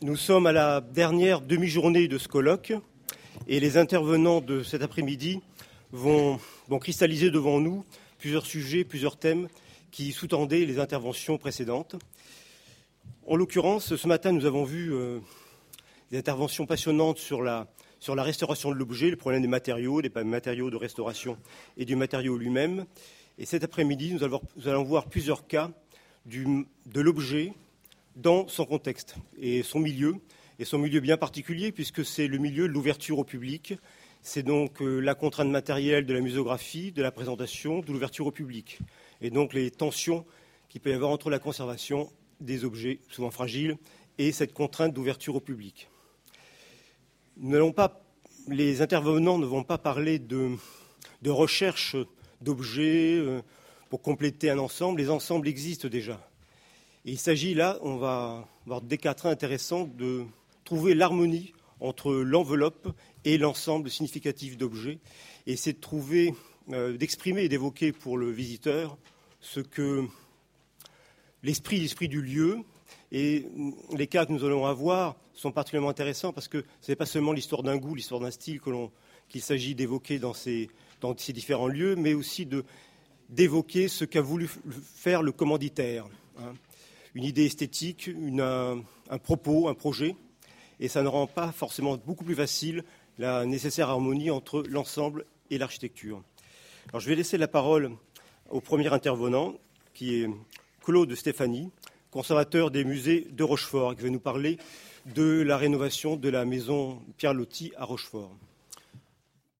Nous sommes à la dernière demi-journée de ce colloque et les intervenants de cet après-midi vont, vont, cristalliser devant nous plusieurs sujets, plusieurs thèmes qui sous-tendaient les interventions précédentes. En l'occurrence, ce matin, nous avons vu euh, des interventions passionnantes sur la, restauration de l'objet, le problème des matériaux, des matériaux de restauration et du matériau lui-même. Et cet après-midi, nous, allons voir plusieurs cas de l'objet dans son contexte et son milieu, et son milieu bien particulier, puisque c'est le milieu de l'ouverture au public. C'est donc euh, la contrainte matérielle de la muséographie, de la présentation, de l'ouverture au public. Et donc les tensions qu'il peut y avoir entre la conservation des objets, souvent fragiles, et cette contrainte d'ouverture au public. Pas, les intervenants ne vont pas parler de, recherche d'objets euh, pour compléter un ensemble. Les ensembles existent déjà. Il s'agit là, on va avoir des cas intéressants, de trouver l'harmonie entre l'enveloppe et l'ensemble significatif d'objets. Et c'est de trouver, euh, d'exprimer et d'évoquer pour le visiteur ce que l'esprit, l'esprit du lieu. Et les cas que nous allons avoir sont particulièrement intéressants parce que ce n'est pas seulement l'histoire d'un goût, l'histoire d'un style qu'il s'agit d'évoquer dans ces, différents lieux, mais aussi d'évoquer ce qu'a voulu faire le commanditaire. Hein une idée esthétique, un, propos, un projet, et ça ne rend pas forcément beaucoup plus facile la nécessaire harmonie entre l'ensemble et l'architecture. Alors, je vais laisser la parole au premier intervenant, qui est Claude Stéphanie, conservateur des musées de Rochefort, qui va nous parler de la rénovation de la maison Pierre Loti à Rochefort.